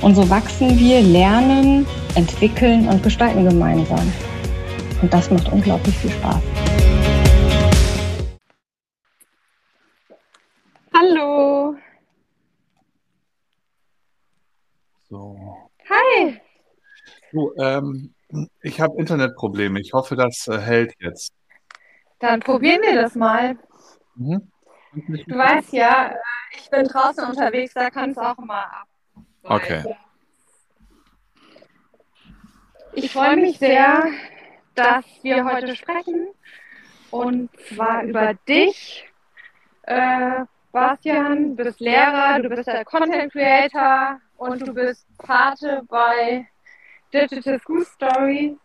Und so wachsen wir, lernen, entwickeln und gestalten gemeinsam. Und das macht unglaublich viel Spaß. Hallo. So. Hi. Du, ähm, ich habe Internetprobleme. Ich hoffe, das äh, hält jetzt. Dann probieren wir das mal. Mhm. Du weißt ja, ich bin draußen unterwegs, da kann es auch mal ab. Okay. Ich freue mich sehr, dass wir heute sprechen. Und zwar über dich. Äh, Bastian, du bist Lehrer, du bist der Content Creator und du bist Pate bei Digital School Story.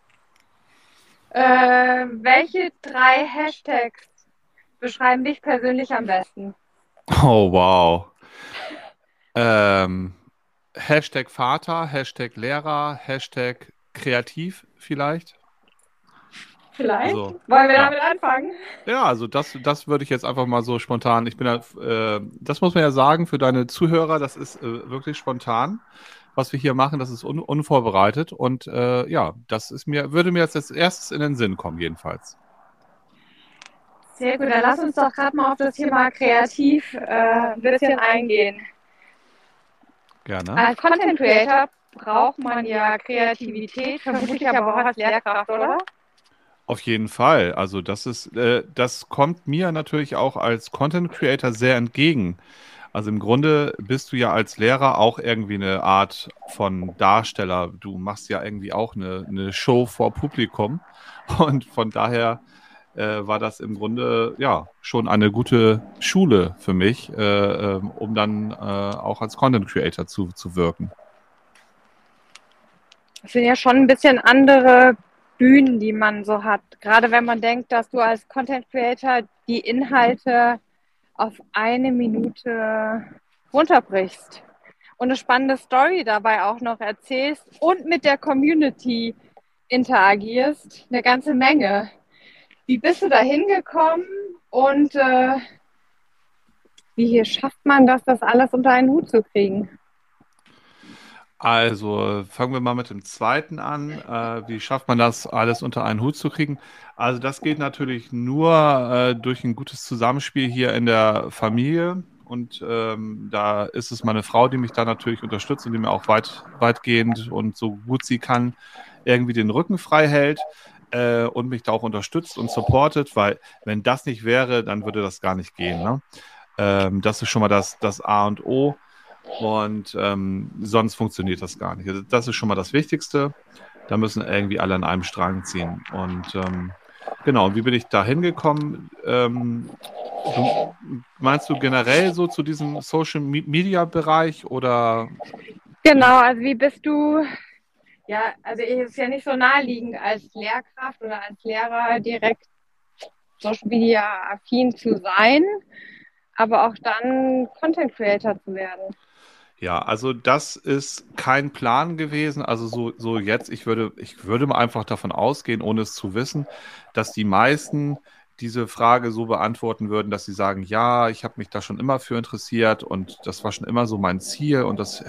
Äh, welche drei Hashtags beschreiben dich persönlich am besten? Oh, wow. Ähm, Hashtag Vater, Hashtag Lehrer, Hashtag kreativ vielleicht. Vielleicht. Also, Wollen wir ja. damit anfangen? Ja, also das, das würde ich jetzt einfach mal so spontan. Ich bin äh, das muss man ja sagen für deine Zuhörer, das ist äh, wirklich spontan, was wir hier machen. Das ist un unvorbereitet und äh, ja, das ist mir würde mir jetzt als erstes in den Sinn kommen jedenfalls. Sehr gut, dann lass uns doch gerade mal auf das Thema kreativ äh, ein bisschen eingehen. Gerne. Als Content Creator braucht man ja Kreativität, vermutlich aber auch als Lehrkraft, oder? Auf jeden Fall. Also das ist, äh, das kommt mir natürlich auch als Content Creator sehr entgegen. Also im Grunde bist du ja als Lehrer auch irgendwie eine Art von Darsteller. Du machst ja irgendwie auch eine, eine Show vor Publikum. Und von daher äh, war das im Grunde ja schon eine gute Schule für mich, äh, äh, um dann äh, auch als Content Creator zu, zu wirken. Das sind ja schon ein bisschen andere Bühnen, die man so hat. Gerade wenn man denkt, dass du als Content Creator die Inhalte auf eine Minute runterbrichst und eine spannende Story dabei auch noch erzählst und mit der Community interagierst, eine ganze Menge. Wie bist du da hingekommen und äh, wie schafft man das, das alles unter einen Hut zu kriegen? Also fangen wir mal mit dem zweiten an. Äh, wie schafft man das, alles unter einen Hut zu kriegen? Also das geht natürlich nur äh, durch ein gutes Zusammenspiel hier in der Familie. Und ähm, da ist es meine Frau, die mich da natürlich unterstützt und die mir auch weit, weitgehend und so gut sie kann irgendwie den Rücken frei hält äh, und mich da auch unterstützt und supportet, weil wenn das nicht wäre, dann würde das gar nicht gehen. Ne? Ähm, das ist schon mal das, das A und O und ähm, sonst funktioniert das gar nicht. Also das ist schon mal das Wichtigste. Da müssen irgendwie alle an einem Strang ziehen. Und ähm, genau, wie bin ich da hingekommen? Ähm, meinst du generell so zu diesem Social Media Bereich oder? Genau, also wie bist du ja, also es ist ja nicht so naheliegend als Lehrkraft oder als Lehrer direkt Social Media affin zu sein, aber auch dann Content Creator zu werden. Ja, also das ist kein Plan gewesen. Also so, so jetzt, ich würde, ich würde mal einfach davon ausgehen, ohne es zu wissen, dass die meisten diese Frage so beantworten würden, dass sie sagen, ja, ich habe mich da schon immer für interessiert und das war schon immer so mein Ziel und das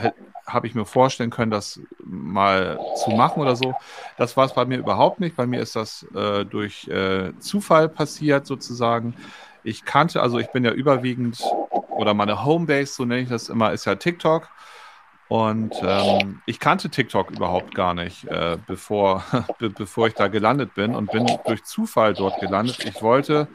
habe ich mir vorstellen können, das mal zu machen oder so. Das war es bei mir überhaupt nicht. Bei mir ist das äh, durch äh, Zufall passiert sozusagen. Ich kannte, also ich bin ja überwiegend, oder meine Homebase, so nenne ich das immer, ist ja TikTok. Und ähm, ich kannte TikTok überhaupt gar nicht, äh, bevor, be bevor ich da gelandet bin und bin durch Zufall dort gelandet. Ich wollte,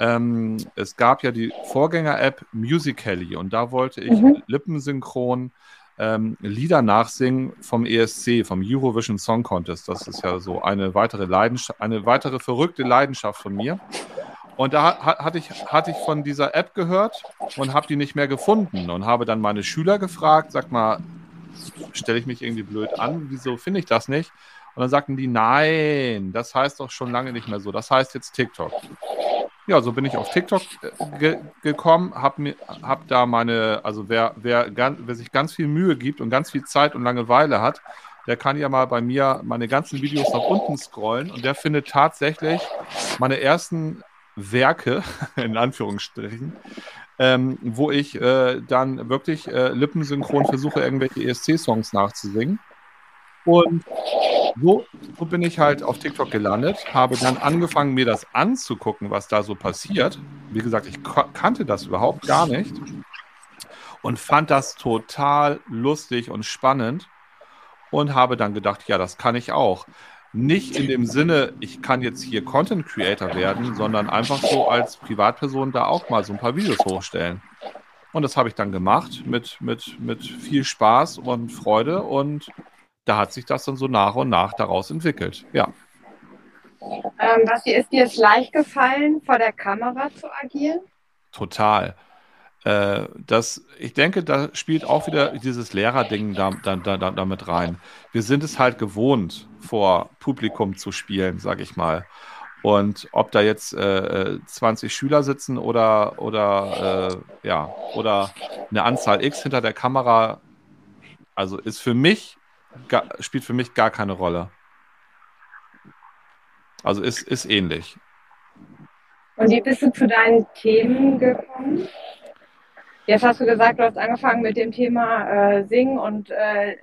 ähm, es gab ja die Vorgänger-App Musical.ly und da wollte ich mhm. lippensynchron ähm, Lieder nachsingen vom ESC, vom Eurovision Song Contest. Das ist ja so eine weitere Leidenschaft, eine weitere verrückte Leidenschaft von mir. Und da hatte ich, hatte ich von dieser App gehört und habe die nicht mehr gefunden und habe dann meine Schüler gefragt, sag mal, stelle ich mich irgendwie blöd an, wieso finde ich das nicht? Und dann sagten die, nein, das heißt doch schon lange nicht mehr so, das heißt jetzt TikTok. Ja, so bin ich auf TikTok äh, ge gekommen, habe hab da meine, also wer, wer, wer sich ganz viel Mühe gibt und ganz viel Zeit und Langeweile hat, der kann ja mal bei mir meine ganzen Videos nach unten scrollen und der findet tatsächlich meine ersten Werke, in Anführungsstrichen, ähm, wo ich äh, dann wirklich äh, lippensynchron versuche, irgendwelche ESC-Songs nachzusingen. Und so, so, bin ich halt auf TikTok gelandet, habe dann angefangen, mir das anzugucken, was da so passiert. Wie gesagt, ich kannte das überhaupt gar nicht und fand das total lustig und spannend und habe dann gedacht, ja, das kann ich auch. Nicht in dem Sinne, ich kann jetzt hier Content Creator werden, sondern einfach so als Privatperson da auch mal so ein paar Videos hochstellen. Und das habe ich dann gemacht mit, mit, mit viel Spaß und Freude und da hat sich das dann so nach und nach daraus entwickelt. Ja. Ähm, was ist dir es leicht gefallen, vor der Kamera zu agieren? Total. Äh, das, ich denke, da spielt auch wieder dieses Lehrerding da, da, da, damit rein. Wir sind es halt gewohnt, vor Publikum zu spielen, sage ich mal. Und ob da jetzt äh, 20 Schüler sitzen oder, oder, äh, ja, oder eine Anzahl X hinter der Kamera, also ist für mich, gar, spielt für mich gar keine Rolle. Also ist, ist ähnlich. Und wie bist du zu deinen Themen gekommen? Jetzt hast du gesagt, du hast angefangen mit dem Thema äh, Singen und äh,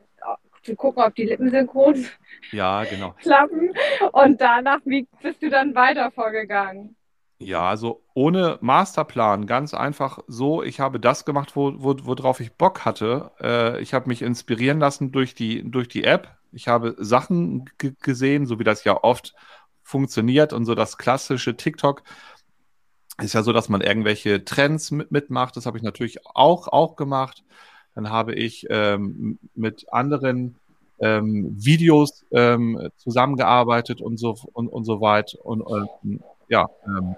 zu gucken, ob die Lippen synchron ja, genau. klappen. Und danach, wie bist du dann weiter vorgegangen? Ja, also ohne Masterplan, ganz einfach so, ich habe das gemacht, wo, wo, worauf ich Bock hatte. Äh, ich habe mich inspirieren lassen durch die, durch die App. Ich habe Sachen gesehen, so wie das ja oft funktioniert und so das klassische TikTok ist ja so, dass man irgendwelche Trends mit, mitmacht. Das habe ich natürlich auch, auch gemacht. Dann habe ich ähm, mit anderen ähm, Videos ähm, zusammengearbeitet und so und, und so weit und, und ja, ähm,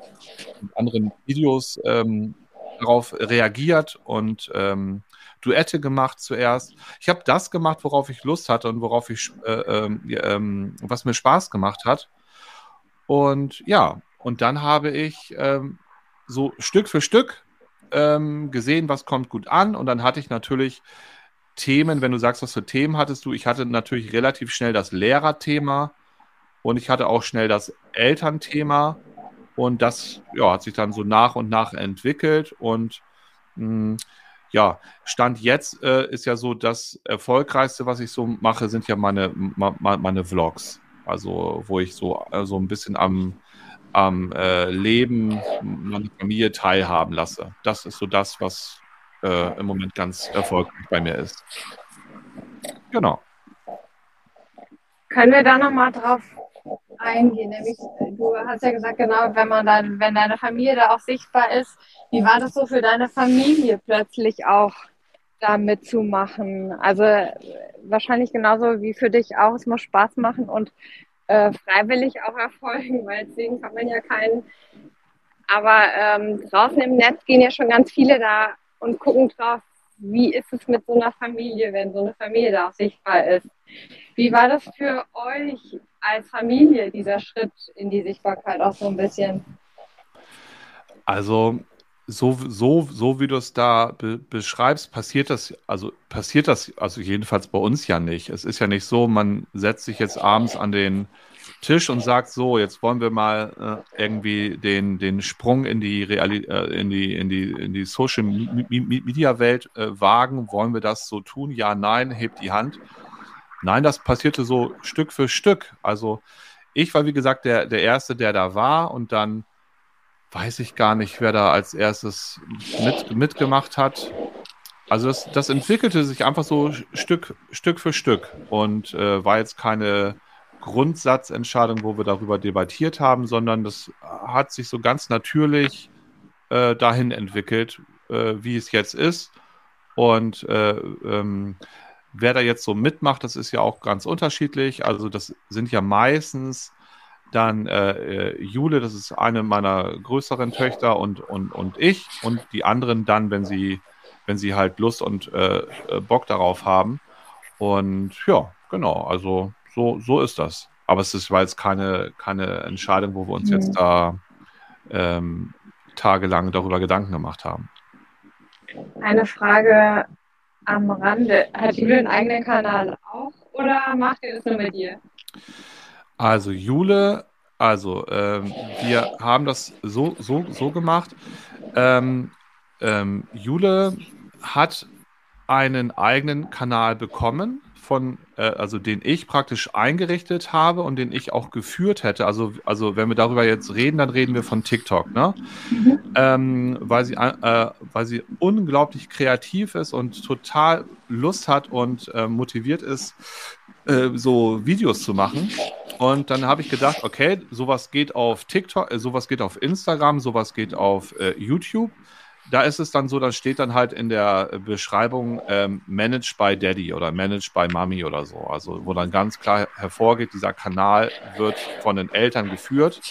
mit anderen Videos ähm, darauf reagiert und ähm, Duette gemacht zuerst. Ich habe das gemacht, worauf ich Lust hatte und worauf ich, äh, ähm, was mir Spaß gemacht hat. Und ja, und dann habe ich ähm, so Stück für Stück ähm, gesehen, was kommt gut an. Und dann hatte ich natürlich Themen, wenn du sagst, was für Themen hattest du, ich hatte natürlich relativ schnell das Lehrerthema und ich hatte auch schnell das Elternthema. Und das ja, hat sich dann so nach und nach entwickelt. Und mh, hm, ja, Stand jetzt äh, ist ja so, das Erfolgreichste, was ich so mache, sind ja meine, ma, meine Vlogs. Also, wo ich so also ein bisschen am, am äh, Leben meiner Familie teilhaben lasse. Das ist so das, was äh, im Moment ganz erfolgreich bei mir ist. Genau. Können wir da nochmal drauf eingehen? Nämlich, du hast ja gesagt, genau, wenn man dann, wenn deine Familie da auch sichtbar ist, wie war das so für deine Familie plötzlich auch da mitzumachen? Also wahrscheinlich genauso wie für dich auch, es muss Spaß machen und äh, freiwillig auch erfolgen, weil deswegen kann man ja keinen. Aber ähm, draußen im Netz gehen ja schon ganz viele da und gucken drauf, wie ist es mit so einer Familie, wenn so eine Familie da auch sichtbar ist. Wie war das für euch als Familie, dieser Schritt in die Sichtbarkeit auch so ein bisschen? Also so, so, so wie du es da be beschreibst, passiert das, also passiert das, also jedenfalls bei uns ja nicht. Es ist ja nicht so, man setzt sich jetzt abends an den Tisch und sagt so, jetzt wollen wir mal äh, irgendwie den, den Sprung in die Reali äh, in die, in die, in die Social Media Welt äh, wagen. Wollen wir das so tun? Ja, nein, hebt die Hand. Nein, das passierte so Stück für Stück. Also ich war, wie gesagt, der, der Erste, der da war und dann weiß ich gar nicht, wer da als erstes mit, mitgemacht hat. Also das, das entwickelte sich einfach so Stück, Stück für Stück und äh, war jetzt keine Grundsatzentscheidung, wo wir darüber debattiert haben, sondern das hat sich so ganz natürlich äh, dahin entwickelt, äh, wie es jetzt ist. Und äh, ähm, wer da jetzt so mitmacht, das ist ja auch ganz unterschiedlich. Also das sind ja meistens dann äh, äh, Jule, das ist eine meiner größeren Töchter und, und, und ich und die anderen dann, wenn sie, wenn sie halt Lust und äh, äh Bock darauf haben. Und ja, genau, also so, so ist das. Aber es ist, weil es keine, keine Entscheidung, wo wir uns mhm. jetzt da ähm, tagelang darüber Gedanken gemacht haben. Eine Frage am Rande. Hat Jule einen eigenen Kanal auch oder macht ihr das nur mit dir? Also Jule, also ähm, wir haben das so, so, so gemacht. Ähm, ähm, Jule hat einen eigenen Kanal bekommen, von, äh, also den ich praktisch eingerichtet habe und den ich auch geführt hätte. Also, also wenn wir darüber jetzt reden, dann reden wir von TikTok, ne? Mhm. Ähm, weil, sie, äh, weil sie unglaublich kreativ ist und total Lust hat und äh, motiviert ist, äh, so Videos zu machen. Und dann habe ich gedacht, okay, sowas geht auf TikTok, äh, sowas geht auf Instagram, sowas geht auf äh, YouTube. Da ist es dann so, da steht dann halt in der Beschreibung ähm, Managed by Daddy oder Managed by Mommy oder so. Also wo dann ganz klar hervorgeht, dieser Kanal wird von den Eltern geführt.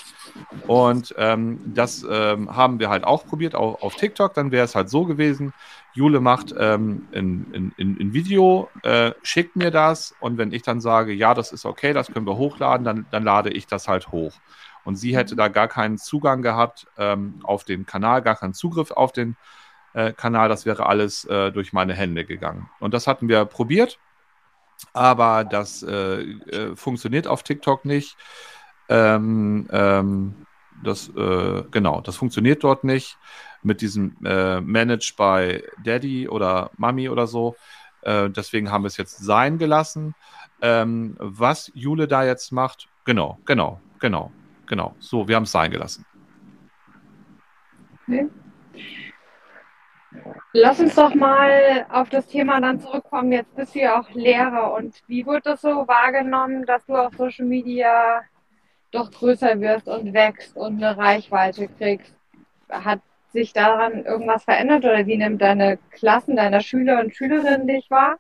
Und ähm, das ähm, haben wir halt auch probiert, auch auf TikTok. Dann wäre es halt so gewesen, Jule macht ähm, ein, ein, ein, Video, äh, schickt mir das und wenn ich dann sage, ja, das ist okay, das können wir hochladen, dann, dann lade ich das halt hoch. Und sie hätte da gar keinen Zugang gehabt ähm, auf den Kanal, gar keinen Zugriff auf den äh, Kanal. Das wäre alles äh, durch meine Hände gegangen. Und das hatten wir probiert, aber das äh, äh funktioniert auf TikTok nicht. Ähm, ähm, das, äh, genau, das funktioniert dort nicht mit diesem äh, Managed by Daddy oder Mami oder so. Äh, deswegen haben wir es jetzt sein gelassen. Ähm, was Jule da jetzt macht, genau, genau, genau, genau. So, wir haben es sein gelassen. Okay. Lass uns doch mal auf das Thema dann zurückkommen. Jetzt bist du ja auch Lehrer und wie wird das so wahrgenommen, dass du auf Social Media doch größer wirst und wächst und eine Reichweite kriegst? Hat sich daran irgendwas verändert oder wie nimmt deine Klassen, deiner Schüler und Schülerinnen dich wahr?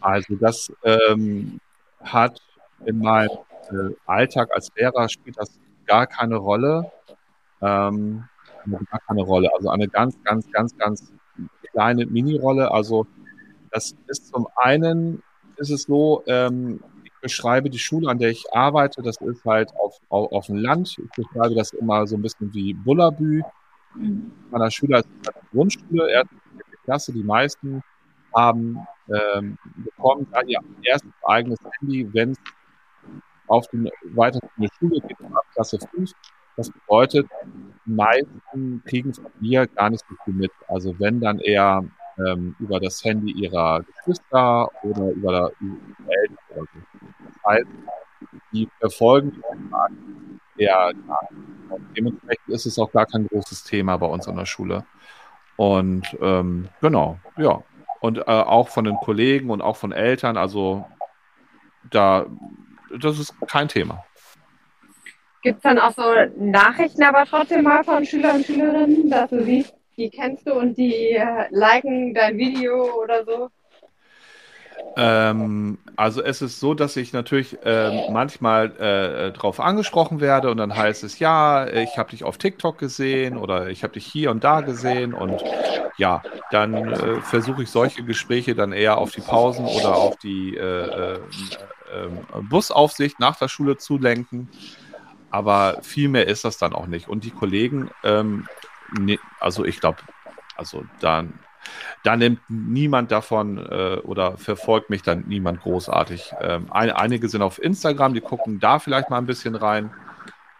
Also das ähm, hat in meinem äh, Alltag als Lehrer spielt das gar keine Rolle. Ähm, gar keine Rolle. Also eine ganz, ganz, ganz, ganz kleine Mini-Rolle. Also das ist zum einen ist es so, ähm, beschreibe die Schule, an der ich arbeite, das ist halt auf, auf, auf dem Land. Ich beschreibe das immer so ein bisschen wie Bullabü. Meiner Schüler ist eine Grundschule, erste Klasse, die meisten haben ähm, bekommen dann ihr erstes eigenes Handy, wenn es auf die weiterführende Schule geht, ab Klasse 5. Das bedeutet, die meisten kriegen von mir gar nicht so viel mit. Also wenn dann eher ähm, über das Handy ihrer Geschwister oder über, die Eltern oder so. Heißt, die verfolgen. Und dementsprechend ist es auch gar kein großes Thema bei uns an der Schule. Und ähm, genau, ja. Und äh, auch von den Kollegen und auch von Eltern, also da, das ist kein Thema. Gibt es dann auch so Nachrichten aber trotzdem mal von Schülern und Schülerinnen, dass du siehst, die kennst du und die äh, liken dein Video oder so? Ähm, also es ist so, dass ich natürlich äh, manchmal äh, darauf angesprochen werde und dann heißt es, ja, ich habe dich auf TikTok gesehen oder ich habe dich hier und da gesehen und ja, dann äh, versuche ich solche Gespräche dann eher auf die Pausen oder auf die äh, äh, ähm, Busaufsicht nach der Schule zu lenken. Aber viel mehr ist das dann auch nicht. Und die Kollegen ähm, nee, also ich glaube, also dann da nimmt niemand davon äh, oder verfolgt mich dann niemand großartig. Ähm, ein, einige sind auf Instagram, die gucken da vielleicht mal ein bisschen rein.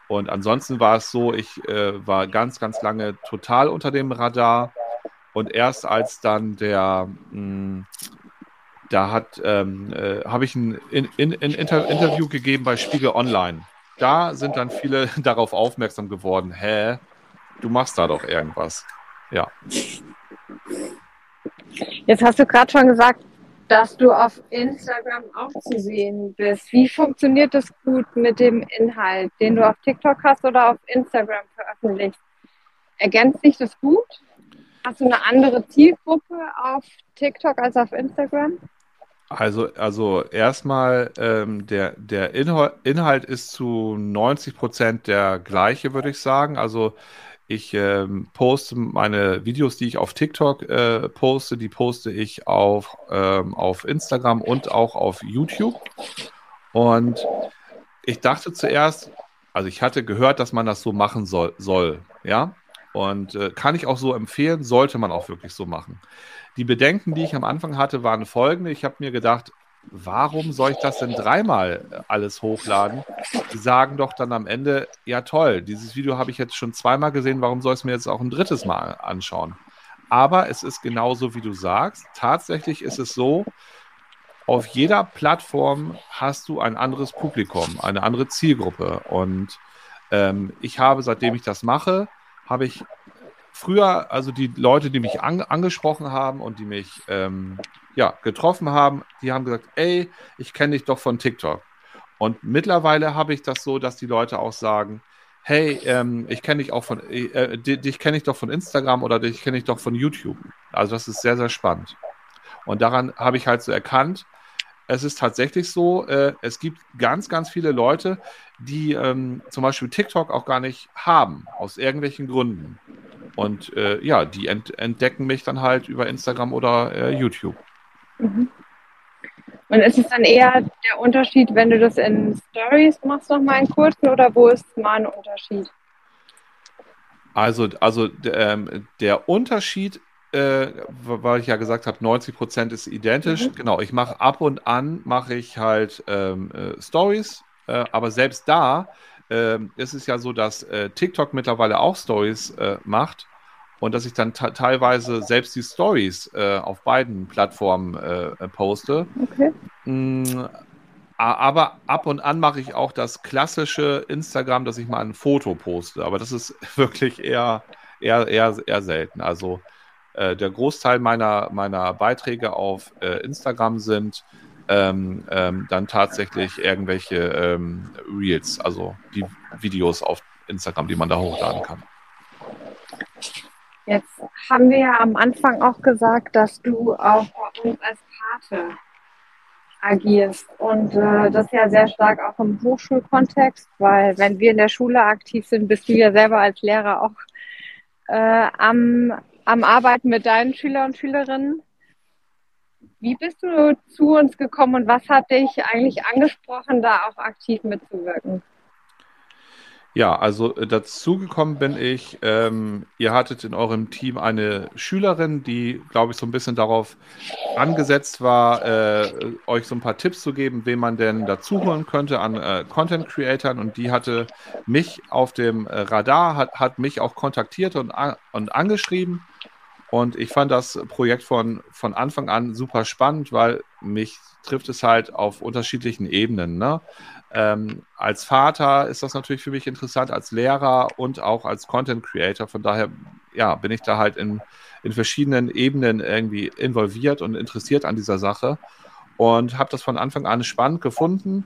Und ansonsten war es so, ich äh, war ganz, ganz lange total unter dem Radar. Und erst als dann der, mh, hm, da hat, ähm, äh, habe ich ein, in, in, ein Inter Interview gegeben bei Spiegel Online. Da sind dann viele darauf aufmerksam geworden. Hä? du machst da doch irgendwas. Ja. Jetzt hast du gerade schon gesagt, dass du auf Instagram auch zu sehen bist. Wie funktioniert das gut mit dem Inhalt, den du auf TikTok hast oder auf Instagram veröffentlichst? Ergänzt sich das gut? Hast du eine andere Zielgruppe auf TikTok als auf Instagram? Also, also erstmal, ähm, der, der Inhalt, Inhalt ist zu 90 Prozent der gleiche, würde ich sagen. Also ich ähm, poste meine Videos, die ich auf TikTok äh, poste, die poste ich auf, ähm, auf Instagram und auch auf YouTube. Und ich dachte zuerst, also ich hatte gehört, dass man das so machen soll, soll ja. Und äh, kann ich auch so empfehlen, sollte man auch wirklich so machen. Die Bedenken, die ich am Anfang hatte, waren folgende. Ich habe mir gedacht, warum soll ich das denn dreimal alles hochladen? Die sagen doch dann am Ende, ja toll, dieses Video habe ich jetzt schon zweimal gesehen, warum soll ich es mir jetzt auch ein drittes Mal anschauen? Aber es ist genauso, wie du sagst. Tatsächlich ist es so, auf jeder Plattform hast du ein anderes Publikum, eine andere Zielgruppe. Und ähm, ich habe, seitdem ich das mache, habe ich früher, also die Leute, die mich an, angesprochen haben und die mich ähm, ja, getroffen haben, die haben gesagt, ey, ich kenne dich doch von TikTok. Und mittlerweile habe ich das so, dass die Leute auch sagen, hey, ähm, ich kenne dich auch von, äh, dich kenne ich doch von Instagram oder dich kenne ich doch von YouTube. Also das ist sehr, sehr spannend. Und daran habe ich halt so erkannt, es ist tatsächlich so, äh, es gibt ganz, ganz viele Leute, die ähm, zum Beispiel TikTok auch gar nicht haben, aus irgendwelchen Gründen. Und äh, ja, die ent entdecken mich dann halt über Instagram oder äh, YouTube. Mhm. Und ist es dann eher der Unterschied, wenn du das in Stories machst, nochmal in kurzen, oder wo ist mal ein Unterschied? Also, also ähm, der Unterschied äh, weil ich ja gesagt habe, 90 Prozent ist identisch. Mhm. Genau, ich mache ab und an mache ich halt ähm, äh, Stories, äh, aber selbst da ähm, ist es ja so, dass äh, TikTok mittlerweile auch Stories äh, macht und dass ich dann teilweise selbst die Stories äh, auf beiden Plattformen poste. Okay. Mm, aber ab und an mache ich auch das klassische Instagram, dass ich mal ein Foto poste. Aber das ist wirklich eher, eher, eher, eher selten. Also äh, der Großteil meiner, meiner Beiträge auf äh, Instagram sind ähm, ähm, dann tatsächlich irgendwelche ähm, Reels, also die Videos auf Instagram, die man da hochladen kann. Jetzt haben wir ja am Anfang auch gesagt, dass du auch bei uns als Pate agierst. Und äh, das ja sehr stark auch im Hochschulkontext, weil wenn wir in der Schule aktiv sind, bist du ja selber als Lehrer auch äh, am am Arbeiten mit deinen Schüler und Schülerinnen. Wie bist du zu uns gekommen und was hat dich eigentlich angesprochen, da auch aktiv mitzuwirken? Ja, also äh, dazu gekommen bin ich. Ähm, ihr hattet in eurem Team eine Schülerin, die, glaube ich, so ein bisschen darauf angesetzt war, äh, euch so ein paar Tipps zu geben, wen man denn dazuholen könnte an äh, Content Creatern. Und die hatte mich auf dem äh, Radar, hat, hat mich auch kontaktiert und, und angeschrieben. Und ich fand das Projekt von, von Anfang an super spannend, weil mich trifft es halt auf unterschiedlichen Ebenen. Ne? Ähm, als Vater ist das natürlich für mich interessant, als Lehrer und auch als Content Creator. Von daher ja, bin ich da halt in, in verschiedenen Ebenen irgendwie involviert und interessiert an dieser Sache und habe das von Anfang an spannend gefunden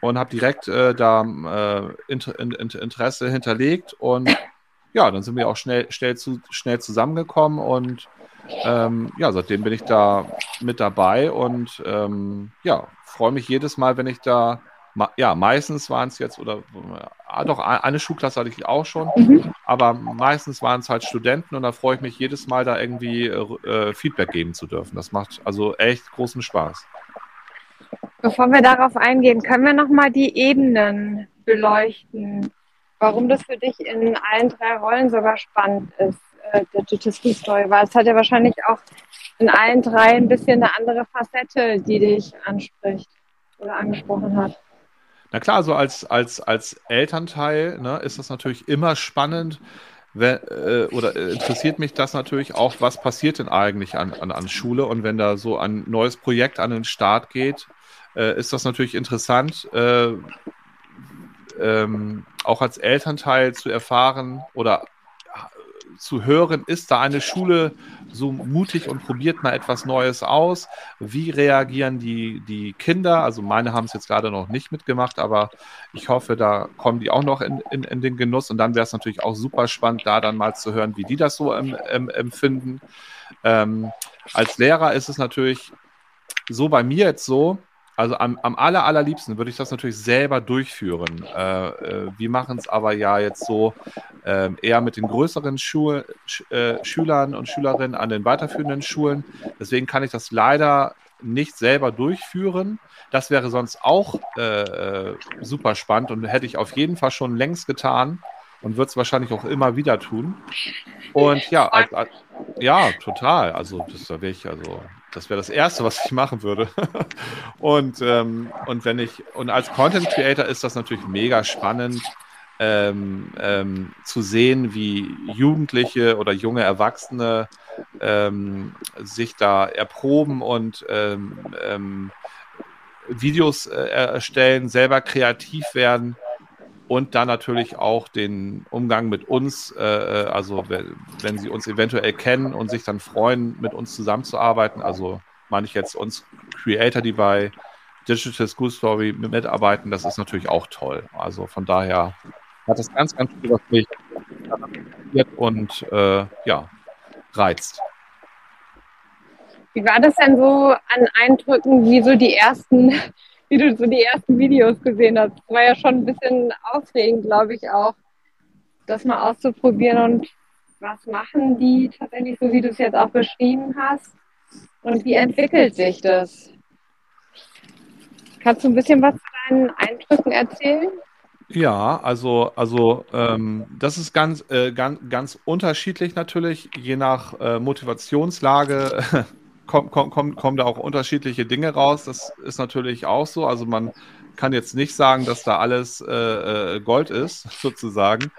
und habe direkt äh, da äh, Inter Inter Interesse hinterlegt und ja, dann sind wir auch schnell, schnell, zu, schnell zusammengekommen und ähm, ja, seitdem bin ich da mit dabei und ähm, ja, freue mich jedes Mal, wenn ich da ja, meistens waren es jetzt, oder ah, doch, eine Schulklasse hatte ich auch schon, mhm. aber meistens waren es halt Studenten und da freue ich mich jedes Mal, da irgendwie äh, Feedback geben zu dürfen. Das macht also echt großen Spaß. Bevor wir darauf eingehen, können wir nochmal die Ebenen beleuchten, warum das für dich in allen drei Rollen sogar spannend ist, äh, der Digital Story, weil es hat ja wahrscheinlich auch in allen drei ein bisschen eine andere Facette, die dich anspricht oder angesprochen hat. Na klar, so als, als, als Elternteil ne, ist das natürlich immer spannend, wenn, äh, oder äh, interessiert mich das natürlich auch, was passiert denn eigentlich an, an, an Schule? Und wenn da so ein neues Projekt an den Start geht, äh, ist das natürlich interessant, äh, ähm, auch als Elternteil zu erfahren oder zu hören, ist da eine Schule, so mutig und probiert mal etwas Neues aus. Wie reagieren die, die Kinder? Also meine haben es jetzt gerade noch nicht mitgemacht, aber ich hoffe, da kommen die auch noch in, in, in den Genuss. Und dann wäre es natürlich auch super spannend, da dann mal zu hören, wie die das so em, em, empfinden. Ähm, als Lehrer ist es natürlich so bei mir jetzt so, also am, am aller, allerliebsten würde ich das natürlich selber durchführen. Äh, äh, wir machen es aber ja jetzt so äh, eher mit den größeren Schu Sch äh, Schülern und Schülerinnen an den weiterführenden Schulen. Deswegen kann ich das leider nicht selber durchführen. Das wäre sonst auch äh, äh, super spannend und hätte ich auf jeden Fall schon längst getan und wird es wahrscheinlich auch immer wieder tun. Und ja, ja, total. Also das wäre ich, also das wäre das Erste, was ich machen würde. und, ähm, und wenn ich, und als Content Creator ist das natürlich mega spannend, ähm, ähm, zu sehen, wie Jugendliche oder junge Erwachsene ähm, sich da erproben und ähm, ähm, Videos äh, erstellen, selber kreativ werden und dann natürlich auch den Umgang mit uns, äh, äh also wenn, sie uns eventuell kennen und sich dann freuen, mit uns zusammenzuarbeiten. Also meine ich jetzt uns Creator, die bei Digital School Story mitarbeiten, das ist natürlich auch toll. Also von daher hat das ganz, ganz viel was mich und äh, ja, reizt. Wie war das denn so an Eindrücken, wie so die ersten wie du so die ersten Videos gesehen hast. Das war ja schon ein bisschen aufregend, glaube ich auch, das mal auszuprobieren und was machen die tatsächlich so, wie du es jetzt auch beschrieben hast und wie entwickelt sich das? Kannst du ein bisschen was zu deinen Eindrücken erzählen? Ja, also, also ähm, das ist ganz, äh, ganz, ganz unterschiedlich natürlich, je nach äh, Motivationslage kommen, kommen, kommen da auch unterschiedliche Dinge raus. Das ist natürlich auch so. Also man kann jetzt nicht sagen, dass da alles äh, äh, Gold ist, sozusagen,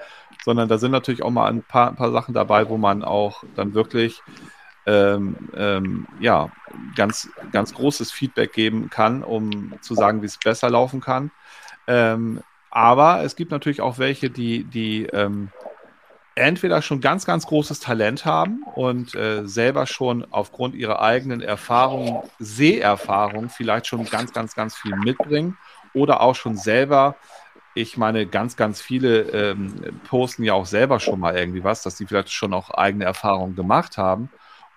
sondern da sind natürlich auch mal ein paar, ein paar Sachen dabei, wo man auch dann wirklich ähm, ähm, ja, ganz, ganz großes Feedback geben kann, um zu sagen, wie es besser laufen kann. Ähm, aber es gibt natürlich auch welche, die, die ähm, entweder schon ganz, ganz großes Talent haben und äh, selber schon aufgrund ihrer eigenen Erfahrung, Seherfahrung vielleicht schon ganz, ganz, ganz viel mitbringen oder auch schon selber, ich meine, ganz, ganz viele ähm, posten ja auch selber schon mal irgendwie was, dass sie vielleicht schon auch eigene Erfahrungen gemacht haben.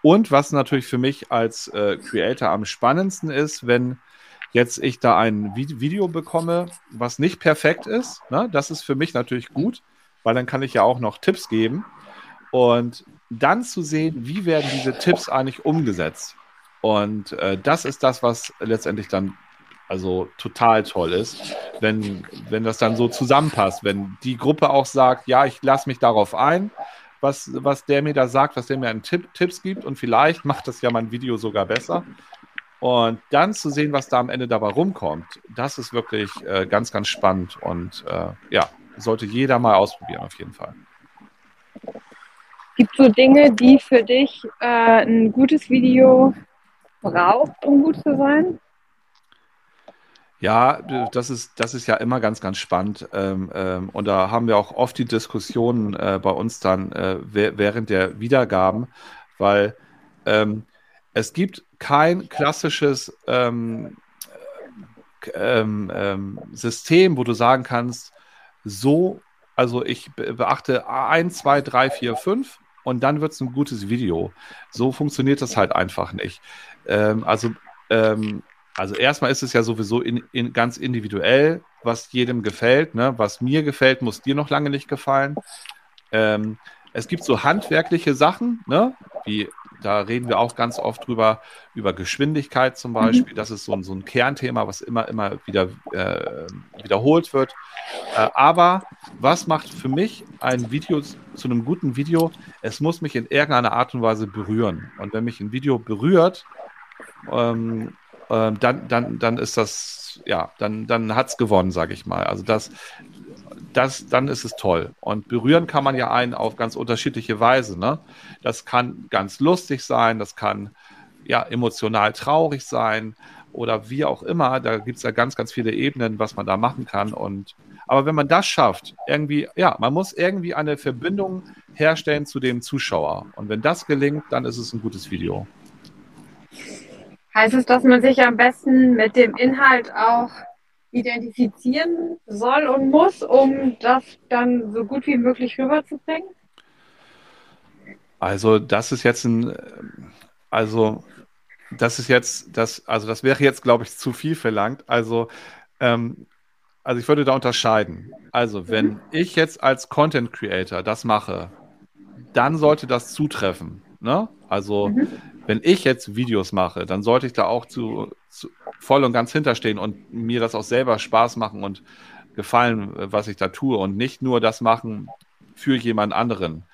Und was natürlich für mich als äh, Creator am spannendsten ist, wenn jetzt ich da ein Video bekomme, was nicht perfekt ist, ne? das ist für mich natürlich gut weil dann kann ich ja auch noch Tipps geben. Und dann zu sehen, wie werden diese Tipps eigentlich umgesetzt. Und äh, das ist das, was letztendlich dann also total toll ist, wenn, wenn das dann so zusammenpasst, wenn die Gruppe auch sagt, ja, ich lasse mich darauf ein, was, was der mir da sagt, was der mir an Tipp, Tipps gibt und vielleicht macht das ja mein Video sogar besser. Und dann zu sehen, was da am Ende dabei rumkommt, das ist wirklich äh, ganz, ganz spannend und äh, ja, sollte jeder mal ausprobieren, auf jeden Fall. Gibt es so Dinge, die für dich äh, ein gutes Video braucht, um gut zu sein? Ja, das ist, das ist ja immer ganz, ganz spannend. Ähm, ähm, und da haben wir auch oft die Diskussionen äh, bei uns dann äh, während der Wiedergaben, weil ähm, es gibt kein klassisches ähm, ähm, ähm, System, wo du sagen kannst, so, also ich beachte 1, 2, 3, 4, 5 und dann wird es ein gutes Video. So funktioniert das halt einfach nicht. Ähm, also, ähm, also erstmal ist es ja sowieso in, in ganz individuell, was jedem gefällt. Ne? Was mir gefällt, muss dir noch lange nicht gefallen. Ähm, es gibt so handwerkliche Sachen, ne? wie da reden wir auch ganz oft drüber, über Geschwindigkeit zum mhm. Beispiel. Mhm. Das ist so ein, so ein Kernthema, was immer, immer wieder äh, wiederholt wird. Äh, aber was macht für mich ein Video zu einem guten Video? Es muss mich in irgendeiner Art und Weise berühren. Und wenn mich ein Video berührt, ähm, äh, dann, dann, dann ist das, ja, dann, dann hat es gewonnen, sage ich mal. Also das, das, dann ist es toll. Und berühren kann man ja einen auf ganz unterschiedliche Weise. Ne? Das kann ganz lustig sein, das kann ja emotional traurig sein oder wie auch immer. Da gibt es ja ganz, ganz viele Ebenen, was man da machen kann. Und Aber wenn man das schafft, irgendwie, ja, man muss irgendwie eine Verbindung herstellen zu dem Zuschauer. Und wenn das gelingt, dann ist es ein gutes Video. Heißt es, dass man sich am besten mit dem Inhalt auch identifizieren soll und muss, um das dann so gut wie möglich rüberzubringen? Also, das ist jetzt ein, also, das ist jetzt, das, also das wäre jetzt, glaube ich, zu viel verlangt. Also, ähm, also ich würde da unterscheiden. Also, wenn mhm. ich jetzt als Content Creator das mache, dann sollte das zutreffen. Ne? Also, mhm. wenn ich jetzt Videos mache, dann sollte ich da auch zu, zu, voll und ganz hinterstehen und mir das auch selber Spaß machen und gefallen, was ich da tue und nicht nur das machen für jemand anderen.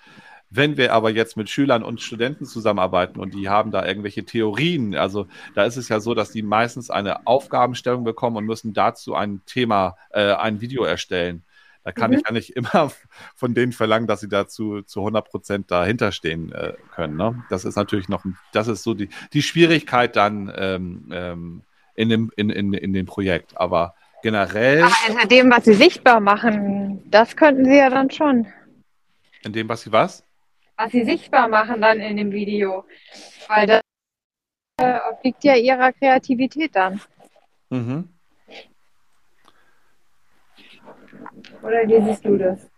Wenn wir aber jetzt mit Schülern und Studenten zusammenarbeiten und die haben da irgendwelche Theorien, also da ist es ja so, dass die meistens eine Aufgabenstellung bekommen und müssen dazu ein Thema, äh, ein Video erstellen. Da kann mhm. ich ja nicht immer von denen verlangen, dass sie dazu zu 100 Prozent dahinter stehen äh, können. Ne? Das ist natürlich noch, das ist so die, die Schwierigkeit dann ähm, ähm, in, dem, in, in, in dem Projekt. Aber generell. Aber hinter dem, was sie sichtbar machen, das könnten sie ja dann schon. In dem, was sie was? was sie sichtbar machen dann in dem Video. Weil das äh, obliegt ja ihrer Kreativität dann. Mhm. Oder wie siehst du das?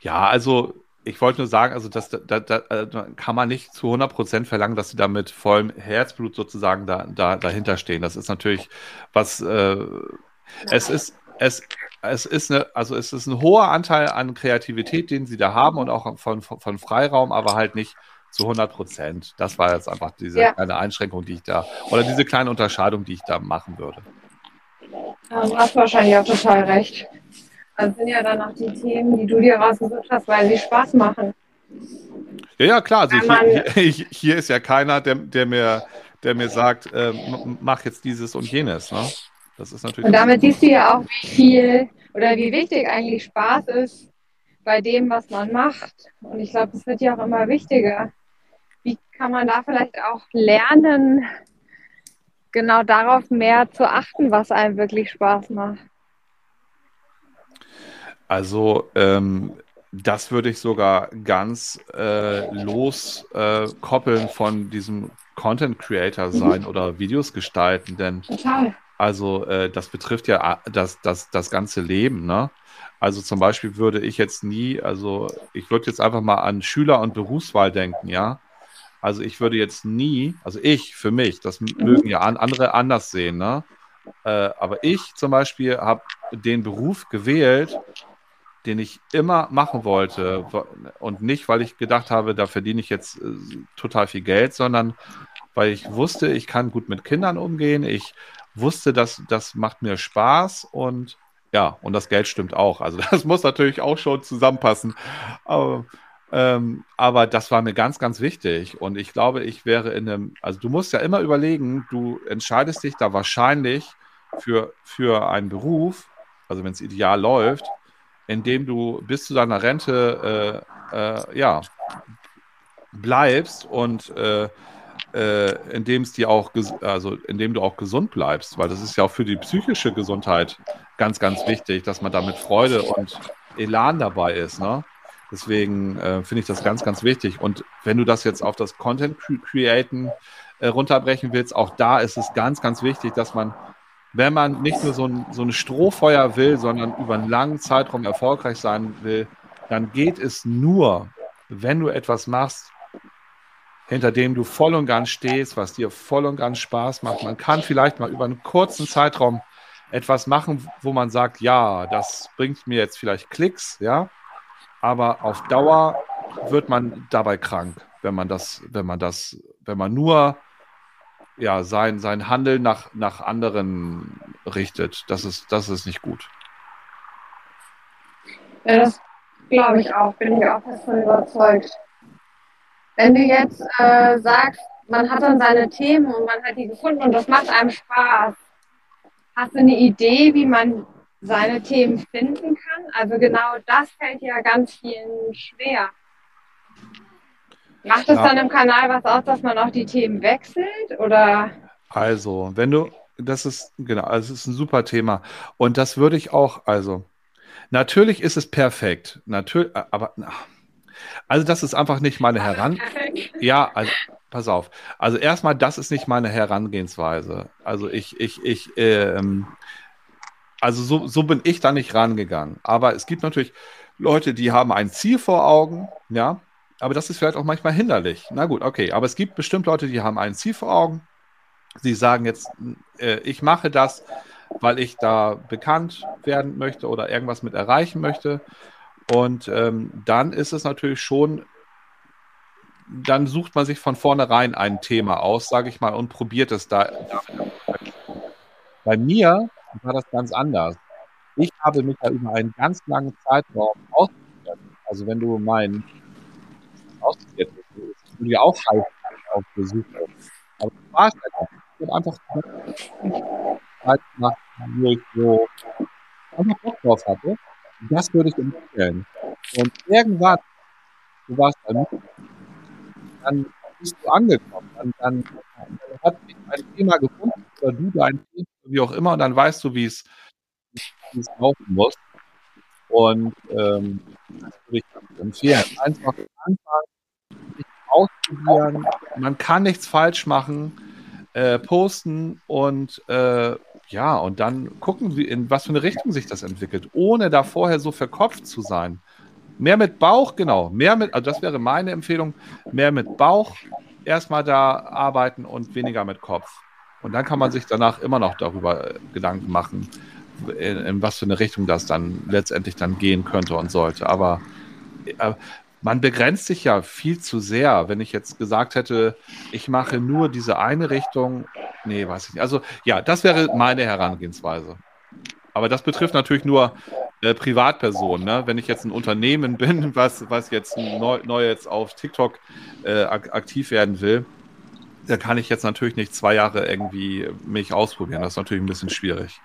Ja, also ich wollte nur sagen, also das, da, da, da, kann man nicht zu 100% verlangen, dass sie da mit vollem Herzblut sozusagen da, da, dahinter stehen. Das ist natürlich was, äh, es ist, es, es ist eine, also es ist ein hoher Anteil an Kreativität, den sie da haben und auch von, von Freiraum, aber halt nicht zu 100 Prozent. Das war jetzt einfach diese ja. kleine Einschränkung, die ich da, oder diese kleine Unterscheidung, die ich da machen würde. Ja, du hast wahrscheinlich auch total recht. Das sind ja dann auch die Themen, die du dir rausgesucht hast, weil sie Spaß machen. Ja, ja, klar. Also hier, hier, hier, ist ja keiner, der, der, mir, der mir sagt, äh, mach jetzt dieses und jenes. Ne? Das ist natürlich. Und damit siehst du ja auch, wie viel oder wie wichtig eigentlich Spaß ist bei dem, was man macht. Und ich glaube, das wird ja auch immer wichtiger. Wie kann man da vielleicht auch lernen, genau darauf mehr zu achten, was einem wirklich Spaß macht? Also ähm, das würde ich sogar ganz äh, loskoppeln äh, von diesem Content Creator sein mhm. oder Videos gestalten, denn Total. Also äh, das betrifft ja ah, das, das, das ganze Leben. Ne? Also zum Beispiel würde ich jetzt nie, also ich würde jetzt einfach mal an Schüler- und Berufswahl denken, ja. Also ich würde jetzt nie, also ich für mich, das mhm. mögen ja andere anders sehen, ne? Äh, aber ich zum Beispiel habe den Beruf gewählt, den ich immer machen wollte und nicht, weil ich gedacht habe, da verdiene ich jetzt äh, total viel Geld, sondern weil ich wusste, ich kann gut mit Kindern umgehen, ich wusste, dass das macht mir Spaß und ja, und das Geld stimmt auch. Also das muss natürlich auch schon zusammenpassen. Aber, ähm, aber das war mir ganz, ganz wichtig. Und ich glaube, ich wäre in einem, also du musst ja immer überlegen, du entscheidest dich da wahrscheinlich für, für einen Beruf, also wenn es ideal läuft, in dem du bis zu deiner Rente äh, äh, ja, bleibst und äh, äh, indem es dir auch, also indem du auch gesund bleibst, weil das ist ja auch für die psychische Gesundheit ganz, ganz wichtig, dass man da mit Freude und Elan dabei ist. Ne? Deswegen äh, finde ich das ganz, ganz wichtig. Und wenn du das jetzt auf das Content Createn äh, runterbrechen willst, auch da ist es ganz, ganz wichtig, dass man, wenn man nicht nur so ein, so ein Strohfeuer will, sondern über einen langen Zeitraum erfolgreich sein will, dann geht es nur, wenn du etwas machst, hinter dem du voll und ganz stehst, was dir voll und ganz Spaß macht. Man kann vielleicht mal über einen kurzen Zeitraum etwas machen, wo man sagt, ja, das bringt mir jetzt vielleicht Klicks, ja, aber auf Dauer wird man dabei krank, wenn man das, wenn man das, wenn man nur ja, sein, sein Handeln nach, nach anderen richtet. Das ist, das ist nicht gut. Ja, das glaube ich auch, bin ich auch davon überzeugt. Wenn du jetzt äh, sagst, man hat dann seine Themen und man hat die gefunden und das macht einem Spaß, hast du eine Idee, wie man seine Themen finden kann? Also genau das fällt ja ganz vielen schwer. Macht es ja. dann im Kanal was aus, dass man auch die Themen wechselt oder? Also, wenn du, das ist, genau, also es ist ein super Thema. Und das würde ich auch, also, natürlich ist es perfekt. Natürlich, aber, also das ist einfach nicht meine Heran. Ja, also, pass auf. Also erstmal, das ist nicht meine Herangehensweise. Also ich, ich, ich, ähm, also so, so bin ich da nicht rangegangen. Aber es gibt natürlich Leute, die haben ein Ziel vor Augen, ja, aber das ist vielleicht auch manchmal hinderlich. Na gut, okay, aber es gibt bestimmt Leute, die haben ein Ziel vor Augen. Sie sagen jetzt, äh, ich mache das, weil ich da bekannt werden möchte oder irgendwas mit erreichen möchte. Und ähm, dann ist es natürlich schon, dann sucht man sich von vornherein ein Thema aus, sage ich mal, und probiert es da. Bei mir war das ganz anders. Ich habe mich da über einen ganz langen Zeitraum ausprobiert. Also wenn du mein ausprobiert hast, du ja auch heiß auf Besuch. Aber du warst einfach. Ich habe einfach wo ich so einfach Bock drauf hatte. Das würde ich empfehlen. Und irgendwann, du warst bei mir, dann bist du angekommen. Dann, dann, dann hat sich ein Thema gefunden oder du dein Thema, wie auch immer, und dann weißt du, es wie es laufen muss. Und ähm, das ich empfehlen. Einfach anfangen, ausprobieren. Man kann nichts falsch machen. Äh, posten und äh, ja, und dann gucken, wie, in was für eine Richtung sich das entwickelt, ohne da vorher so verkopft zu sein. Mehr mit Bauch, genau. Mehr mit, also das wäre meine Empfehlung, mehr mit Bauch erstmal da arbeiten und weniger mit Kopf. Und dann kann man sich danach immer noch darüber äh, Gedanken machen, in, in, was für eine Richtung das dann letztendlich dann gehen könnte und sollte. Aber äh, man begrenzt sich ja viel zu sehr, wenn ich jetzt gesagt hätte, ich mache nur diese eine Richtung. Nee, weiß ich nicht. Also ja, das wäre meine Herangehensweise. Aber das betrifft natürlich nur äh, Privatpersonen. Ne? Wenn ich jetzt ein Unternehmen bin, was, was jetzt neu, neu jetzt auf TikTok äh, aktiv werden will, da kann ich jetzt natürlich nicht zwei Jahre irgendwie mich ausprobieren. Das ist natürlich ein bisschen schwierig.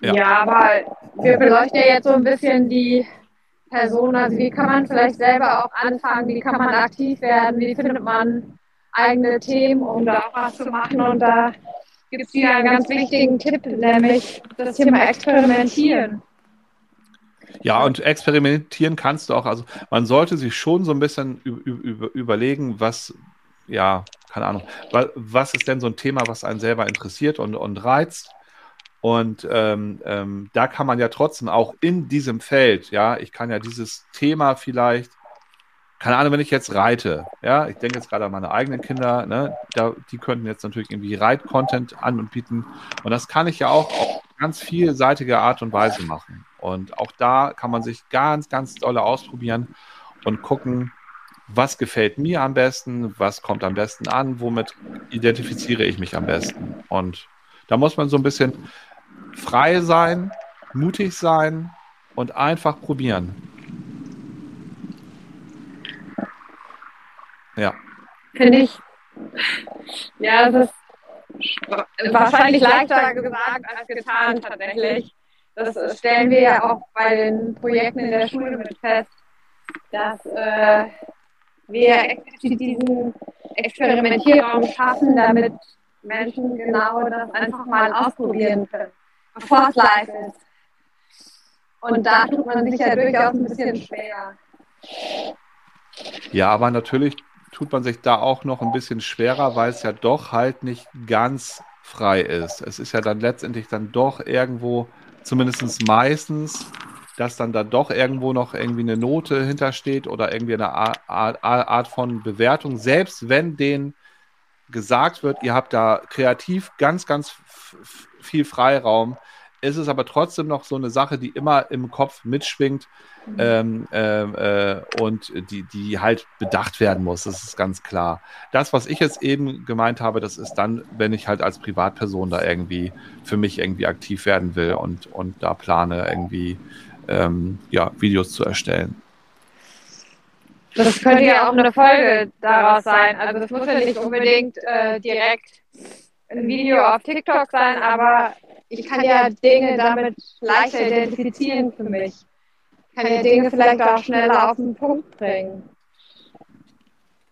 Ja, ja aber wir beleuchten ja jetzt so ein bisschen die Person. Also wie kann man vielleicht selber auch anfangen? Wie kann man aktiv werden? Wie findet man eigene Themen, um da auch was zu machen? Und da gibt es hier einen ganz wichtigen Tipp, nämlich das Thema Experimentieren. Ja, und experimentieren kannst du auch. Also man sollte sich schon so ein bisschen überlegen, was, ja, keine Ahnung, was ist denn so ein Thema, was einen selber interessiert und, und reizt. Und ähm, ähm, da kann man ja trotzdem auch in diesem Feld, ja, ich kann ja dieses Thema vielleicht, keine Ahnung, wenn ich jetzt reite, ja, ich denke jetzt gerade an meine eigenen Kinder, ne, da, die könnten jetzt natürlich irgendwie Reit-Content an und bieten. Und das kann ich ja auch auf ganz vielseitige Art und Weise machen. Und auch da kann man sich ganz, ganz dolle ausprobieren und gucken, was gefällt mir am besten, was kommt am besten an, womit identifiziere ich mich am besten. Und da muss man so ein bisschen frei sein, mutig sein und einfach probieren. Ja. Finde ich, ja, das ist wahrscheinlich leichter gesagt als getan tatsächlich. Das stellen wir ja auch bei den Projekten in der Schule mit fest, dass äh, wir diesen Experimentierraum schaffen, damit Menschen genau das einfach mal ausprobieren können ist. Und da tut man sich ja durchaus ein bisschen schwer. Ja, aber natürlich tut man sich da auch noch ein bisschen schwerer, weil es ja doch halt nicht ganz frei ist. Es ist ja dann letztendlich dann doch irgendwo, zumindest meistens, dass dann da doch irgendwo noch irgendwie eine Note hintersteht oder irgendwie eine Art, Art von Bewertung, selbst wenn denen gesagt wird, ihr habt da kreativ ganz, ganz viel Freiraum, ist es aber trotzdem noch so eine Sache, die immer im Kopf mitschwingt mhm. ähm, äh, äh, und die, die halt bedacht werden muss. Das ist ganz klar. Das, was ich jetzt eben gemeint habe, das ist dann, wenn ich halt als Privatperson da irgendwie für mich irgendwie aktiv werden will und, und da plane, irgendwie ähm, ja, Videos zu erstellen. Das könnte ja auch eine Folge daraus sein. Also es muss ja nicht unbedingt äh, direkt ein Video auf TikTok sein, aber ich kann ja Dinge damit leichter identifizieren für mich. Ich kann ja Dinge vielleicht auch schneller auf den Punkt bringen.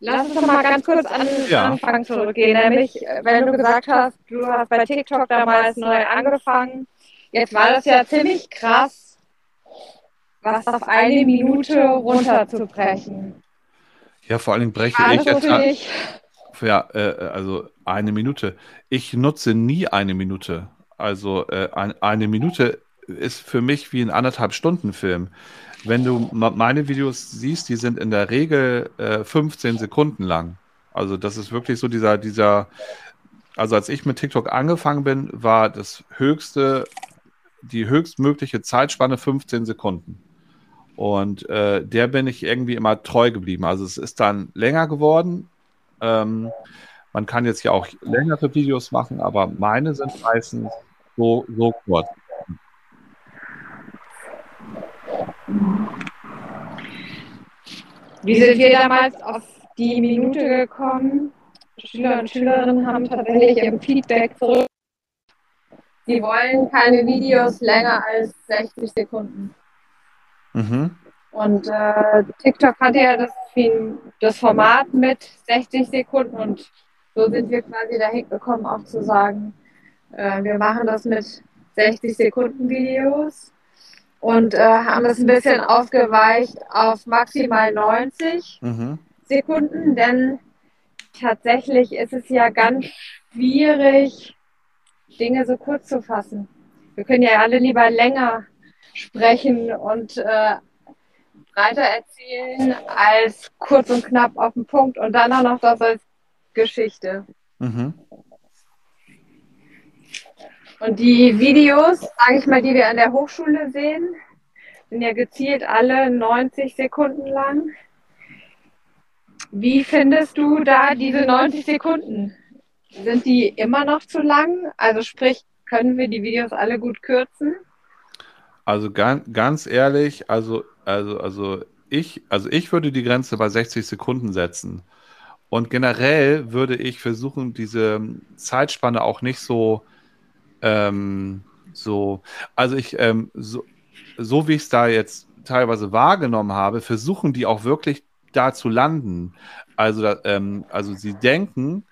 Lass uns doch mal ganz kurz an den Ja. Anfang zurückgehen. Nämlich, äh, wenn du gesagt hast, du hast bei TikTok damals neu angefangen. Jetzt war das ja ziemlich krass, was auf eine Minute runterzubrechen. Ja, vor allen Dingen breche War ich das jetzt. dich? Ja, äh, also eine Minute. Ich nutze nie eine Minute. Also äh, ein, eine Minute ist für mich wie ein anderthalb Stunden Film. Wenn du meine Videos siehst, die sind in der Regel äh, 15 Sekunden lang. Also das ist wirklich so dieser, dieser, also als ich mit TikTok angefangen bin, war das höchste, die höchstmögliche Zeitspanne 15 Sekunden. Und äh, der bin ich irgendwie immer treu geblieben. Also es ist dann länger geworden, ähm, man kann jetzt ja auch längere Videos machen, aber meine sind meistens so, so kurz. Wie sind wir damals auf die Minute gekommen? Schüler und Schülerinnen haben tatsächlich im Feedback zurück. Sie wollen keine Videos länger als 60 Sekunden. Mhm. Und äh, TikTok hatte ja das, das Format mit 60 Sekunden und so sind wir quasi dahin gekommen, auch zu sagen, äh, wir machen das mit 60 Sekunden Videos und äh, haben das ein bisschen aufgeweicht auf maximal 90 Mhm. Sekunden, denn tatsächlich ist es ja ganz schwierig, Dinge so kurz zu fassen. Wir können ja alle lieber länger sprechen und äh, breiter erzählen als kurz und knapp auf den Punkt und dann auch noch das als Geschichte. Mhm. Und die Videos, sage ich mal, die wir an der Hochschule sehen, sind ja gezielt alle 90 Sekunden lang. Wie findest du da diese 90 Sekunden? Sind die immer noch zu lang? Also sprich, können wir die Videos alle gut kürzen? Also ganz, ganz ehrlich, also, also, also ich, also ich würde die Grenze bei 60 Sekunden setzen. Und generell würde ich versuchen, diese Zeitspanne auch nicht so, ähm, so, also ich, ähm, so, so wie ich es da jetzt teilweise wahrgenommen habe, versuchen die auch wirklich da zu landen. Also, ähm, also sie denken,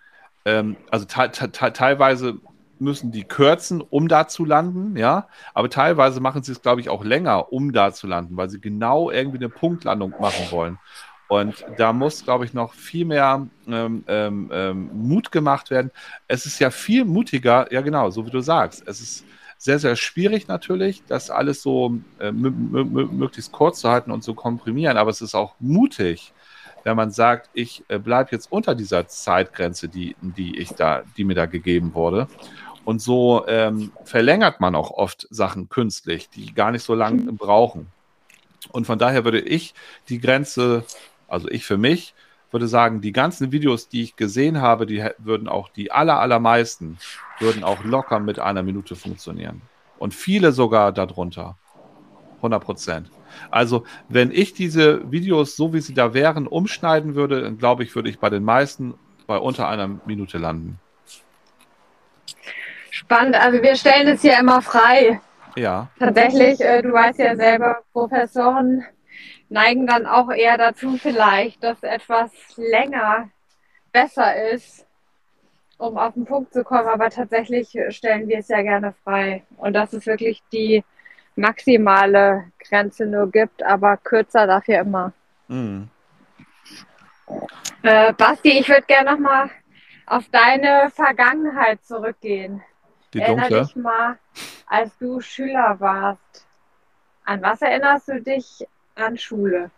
ähm, also te te te teilweise müssen die kürzen, um da zu landen, ja, aber teilweise machen sie es, glaube ich, auch länger, um da zu landen, weil sie genau irgendwie eine Punktlandung machen wollen. Und da muss, glaube ich, noch viel mehr ähm, ähm, ähm, Mut gemacht werden. Es ist ja viel mutiger, ja genau, so wie du sagst. Es ist sehr, sehr schwierig natürlich, das alles so äh, möglichst kurz zu halten und zu komprimieren, aber es ist auch mutig, wenn man sagt, ich äh, bleibe jetzt unter dieser Zeitgrenze, die, die ich da, die mir da gegeben wurde. Und so ähm, verlängert man auch oft Sachen künstlich, die gar nicht so lange brauchen. Und von daher würde ich die Grenze, also ich für mich, würde sagen, die ganzen Videos, die ich gesehen habe, die würden auch die aller, allermeisten, würden auch locker mit einer Minute funktionieren. Und viele sogar darunter. 100 Prozent. Also, wenn ich diese Videos, so wie sie da wären, umschneiden würde, dann glaube ich, würde ich bei den meisten bei unter einer Minute landen. Spannend, also wir stellen es ja immer frei. Ja. Tatsächlich, äh, du weißt ja selber, Professoren neigen dann auch eher dazu vielleicht, dass etwas länger besser ist, um auf den Punkt zu kommen. Aber tatsächlich stellen wir es ja gerne frei. Und dass es wirklich die maximale Grenze nur gibt, aber kürzer dafür immer. Mhm. Äh, Basti, ich würde gerne nochmal auf deine Vergangenheit zurückgehen. Die Erinner dunkle. dich mal, als du Schüler warst. An was erinnerst du dich an Schule?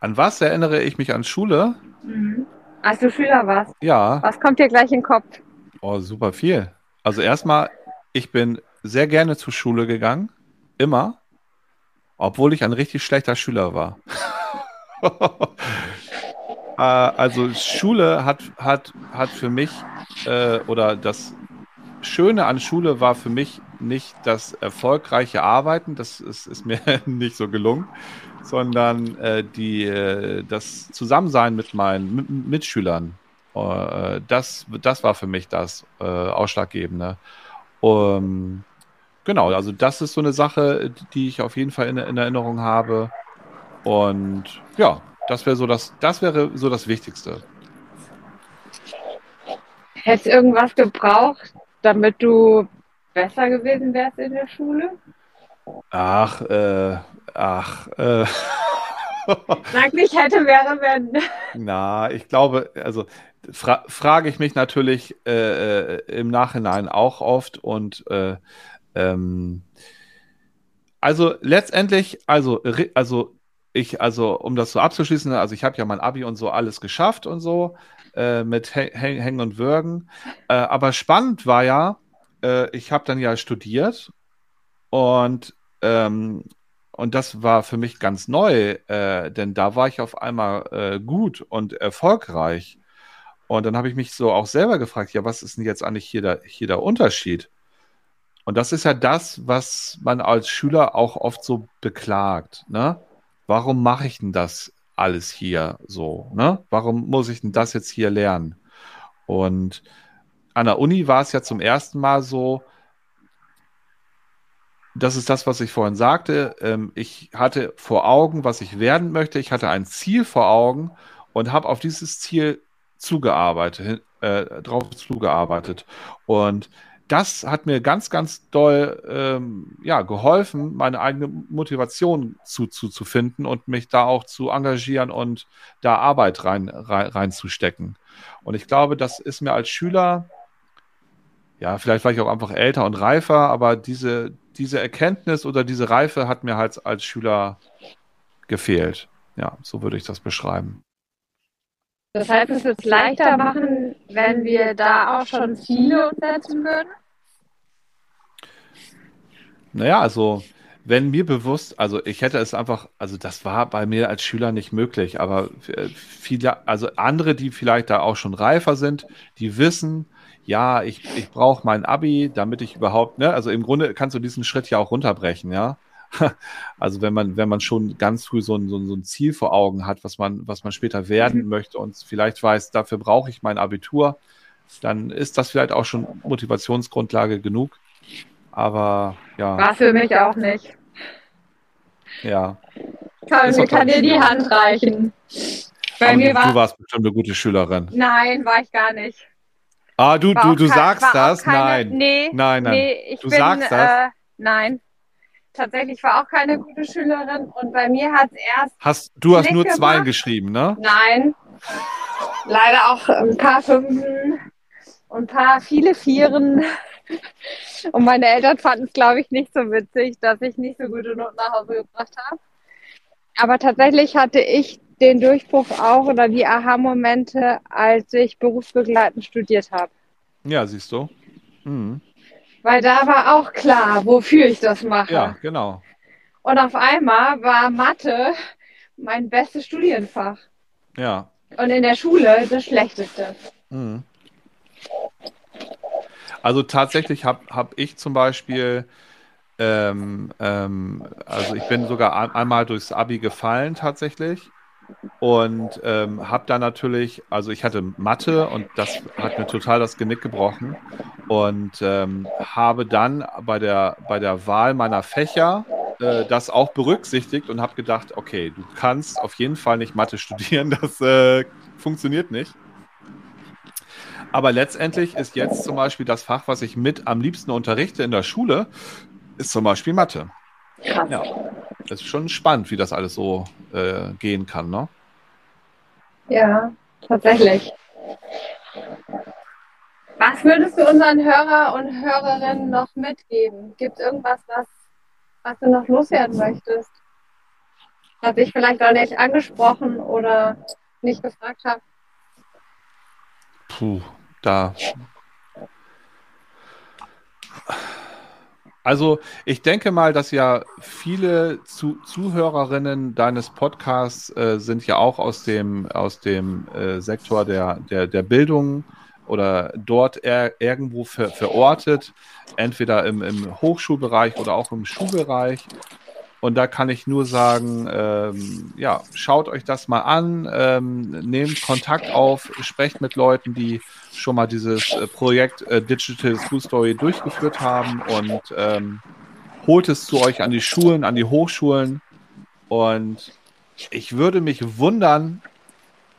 An was erinnere ich mich an Schule? Mhm. Als du Schüler warst, Ja, was kommt dir gleich in den Kopf? oh, super viel. Also erstmal, ich bin sehr gerne zur Schule gegangen. Immer. Obwohl ich ein richtig schlechter Schüler war. Äh, also Schule hat, hat, hat für mich, äh, oder das Schöne an Schule war für mich nicht das erfolgreiche Arbeiten, das ist, ist mir nicht so gelungen, sondern äh, die, äh, das Zusammensein mit meinen mit, Mitschülern. Äh, das, das war für mich das äh, Ausschlaggebende. Um, genau, also das ist so eine Sache, die ich auf jeden Fall in, in Erinnerung habe. Und ja, Das wäre so das, das wäre so das Wichtigste. Hättest du irgendwas gebraucht, damit du besser gewesen wärst in der Schule? Ach, äh, ach, äh. Sag nicht hätte, wäre, wenn. Na, ich glaube, also fra frage ich mich natürlich äh, äh, im Nachhinein auch oft und äh, ähm, also letztendlich, also, also ich, also um das so abzuschließen, also ich habe ja mein Abi und so alles geschafft und so äh, mit Hängen und Würgen. Äh, aber spannend war ja, äh, ich habe dann ja studiert und ähm, und das war für mich ganz neu, äh, denn da war ich auf einmal äh, gut und erfolgreich. Und dann habe ich mich so auch selber gefragt, ja, was ist denn jetzt eigentlich hier der, hier der Unterschied? Und das ist ja das, was man als Schüler auch oft so beklagt. Ne? Warum mache ich denn das alles hier so? Ne? Warum muss ich denn das jetzt hier lernen? Und an der Uni war es ja zum ersten Mal so, das ist das, was ich vorhin sagte. Ähm, ich hatte vor Augen, was ich werden möchte. Ich hatte ein Ziel vor Augen und habe auf dieses Ziel zugearbeitet, äh, drauf zugearbeitet. Und das hat mir ganz, ganz doll ähm, ja, geholfen, meine eigene Motivation zu, zu, zu finden und mich da auch zu engagieren und da Arbeit rein, rein, reinzustecken. Und ich glaube, das ist mir als Schüler, ja, vielleicht war ich auch einfach älter und reifer, aber diese, diese Erkenntnis oder diese Reife hat mir halt als Schüler gefehlt. Ja, so würde ich das beschreiben. Das heißt, es es leichter machen, wenn wir da auch schon Ziele umsetzen würden? Naja, also wenn mir bewusst, also ich hätte es einfach, also das war bei mir als Schüler nicht möglich, aber viele, also andere, die vielleicht da auch schon reifer sind, die wissen, ja, ich, ich brauche mein Abi, damit ich überhaupt, ne, also im Grunde kannst du diesen Schritt ja auch runterbrechen, ja. Also wenn man, wenn man schon ganz früh so ein, so, ein, so ein Ziel vor Augen hat, was man, was man später werden mhm. möchte und vielleicht weiß, dafür brauche ich mein Abitur, dann ist das vielleicht auch schon Motivationsgrundlage genug. Aber ja. War für mich auch nicht. Ja. Kann, mir kann dir die Hand reichen. Bei mir war, du warst bestimmt eine gute Schülerin. Nein, war ich gar nicht. Ah, du, du, du kein, sagst das? Keine, nein. Nee, nein, nein. Nee, ich du bin, sagst das? Äh, nein tatsächlich war auch keine gute Schülerin und bei mir hat es erst. Hast, du hast nur gemacht. zwei geschrieben, ne? Nein. Leider auch ein paar Fünfen und ein paar viele Vieren. Und meine Eltern fanden es, glaube ich, nicht so witzig, dass ich nicht so gute Noten nach Hause gebracht habe. Aber tatsächlich hatte ich den Durchbruch auch oder die Aha-Momente, als ich berufsbegleitend studiert habe. Ja, siehst du. Mhm. Weil da war auch klar, wofür ich das mache. Ja, genau. Und auf einmal war Mathe mein bestes Studienfach. Ja. Und in der Schule das schlechteste. Mhm. Also tatsächlich habe hab ich zum Beispiel, ähm, ähm, also ich bin sogar ein, einmal durchs Abi gefallen tatsächlich und ähm, habe dann natürlich, also ich hatte Mathe und das hat mir total das Genick gebrochen und ähm, habe dann bei der, bei der Wahl meiner Fächer äh, das auch berücksichtigt und habe gedacht, okay, du kannst auf jeden Fall nicht Mathe studieren, das äh, funktioniert nicht. Aber letztendlich ist jetzt zum Beispiel das Fach, was ich mit am liebsten unterrichte in der Schule, ist zum Beispiel Mathe. Krass. Ja, das ist schon spannend, wie das alles so äh, gehen kann, ne? Ja, tatsächlich. Was würdest du unseren Hörer und Hörerinnen noch mitgeben? Gibt es irgendwas, was, was du noch loswerden möchtest? Was ich vielleicht auch nicht angesprochen oder nicht gefragt habe? Puh, da. Also ich denke mal, dass ja viele Zu Zuhörerinnen deines Podcasts äh, sind ja auch aus dem, aus dem äh, Sektor der, der, der Bildung oder dort irgendwo ver verortet, entweder im, im Hochschulbereich oder auch im Schulbereich. Und da kann ich nur sagen, ähm, ja, schaut euch das mal an, ähm, nehmt Kontakt auf, sprecht mit Leuten, die schon mal dieses äh, Projekt äh, Digital School Story durchgeführt haben und ähm, holt es zu euch an die Schulen, an die Hochschulen und ich würde mich wundern,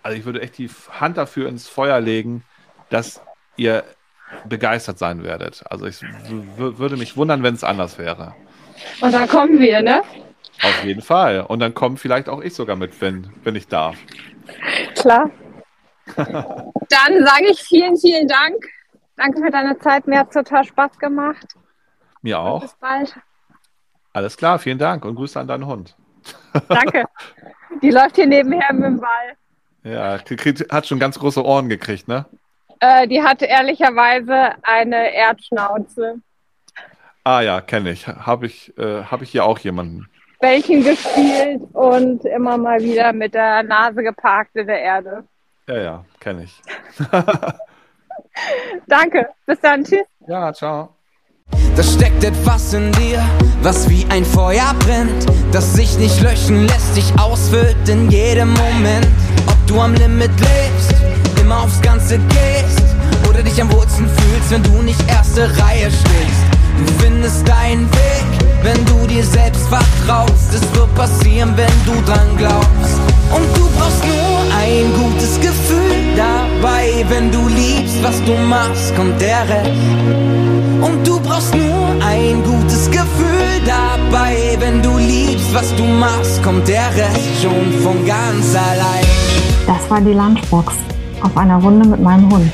also ich würde echt die Hand dafür ins Feuer legen, dass ihr begeistert sein werdet. Also ich würde mich wundern, wenn es anders wäre. Und dann kommen wir, ne? Auf jeden Fall. Und dann komme vielleicht auch ich sogar mit, wenn, wenn ich darf. Klar. dann sage ich vielen, vielen Dank. Danke für deine Zeit. Mir hat es total Spaß gemacht. Mir auch. Und bis bald. Alles klar, vielen Dank und Grüße an deinen Hund. Danke. Die läuft hier nebenher mit dem Ball. Ja, hat schon ganz große Ohren gekriegt, ne? Äh, die hat ehrlicherweise eine Erdschnauze. Ah ja, kenne ich. Habe ich, äh, hab ich hier auch jemanden. Bällchen gespielt und immer mal wieder mit der Nase geparkt in der Erde. Ja, ja, kenne ich. Danke. Bis dann. Tschüss. Ja, ciao. Da steckt etwas in dir, was wie ein Feuer brennt, das sich nicht löschen lässt, dich ausfüllt in jedem Moment. Ob du am Limit lebst, immer aufs Ganze gehst oder dich am wohlsten fühlst, wenn du nicht erste Reihe stehst. Du findest deinen Weg, wenn du dir selbst vertraust. Es wird passieren, wenn du dran glaubst. Und du brauchst nur ein gutes Gefühl dabei, wenn du liebst, was du machst, kommt der Rest. Und du brauchst nur ein gutes Gefühl dabei, wenn du liebst, was du machst, kommt der Rest schon von ganz allein. Das war die Lunchbox auf einer Runde mit meinem Hund.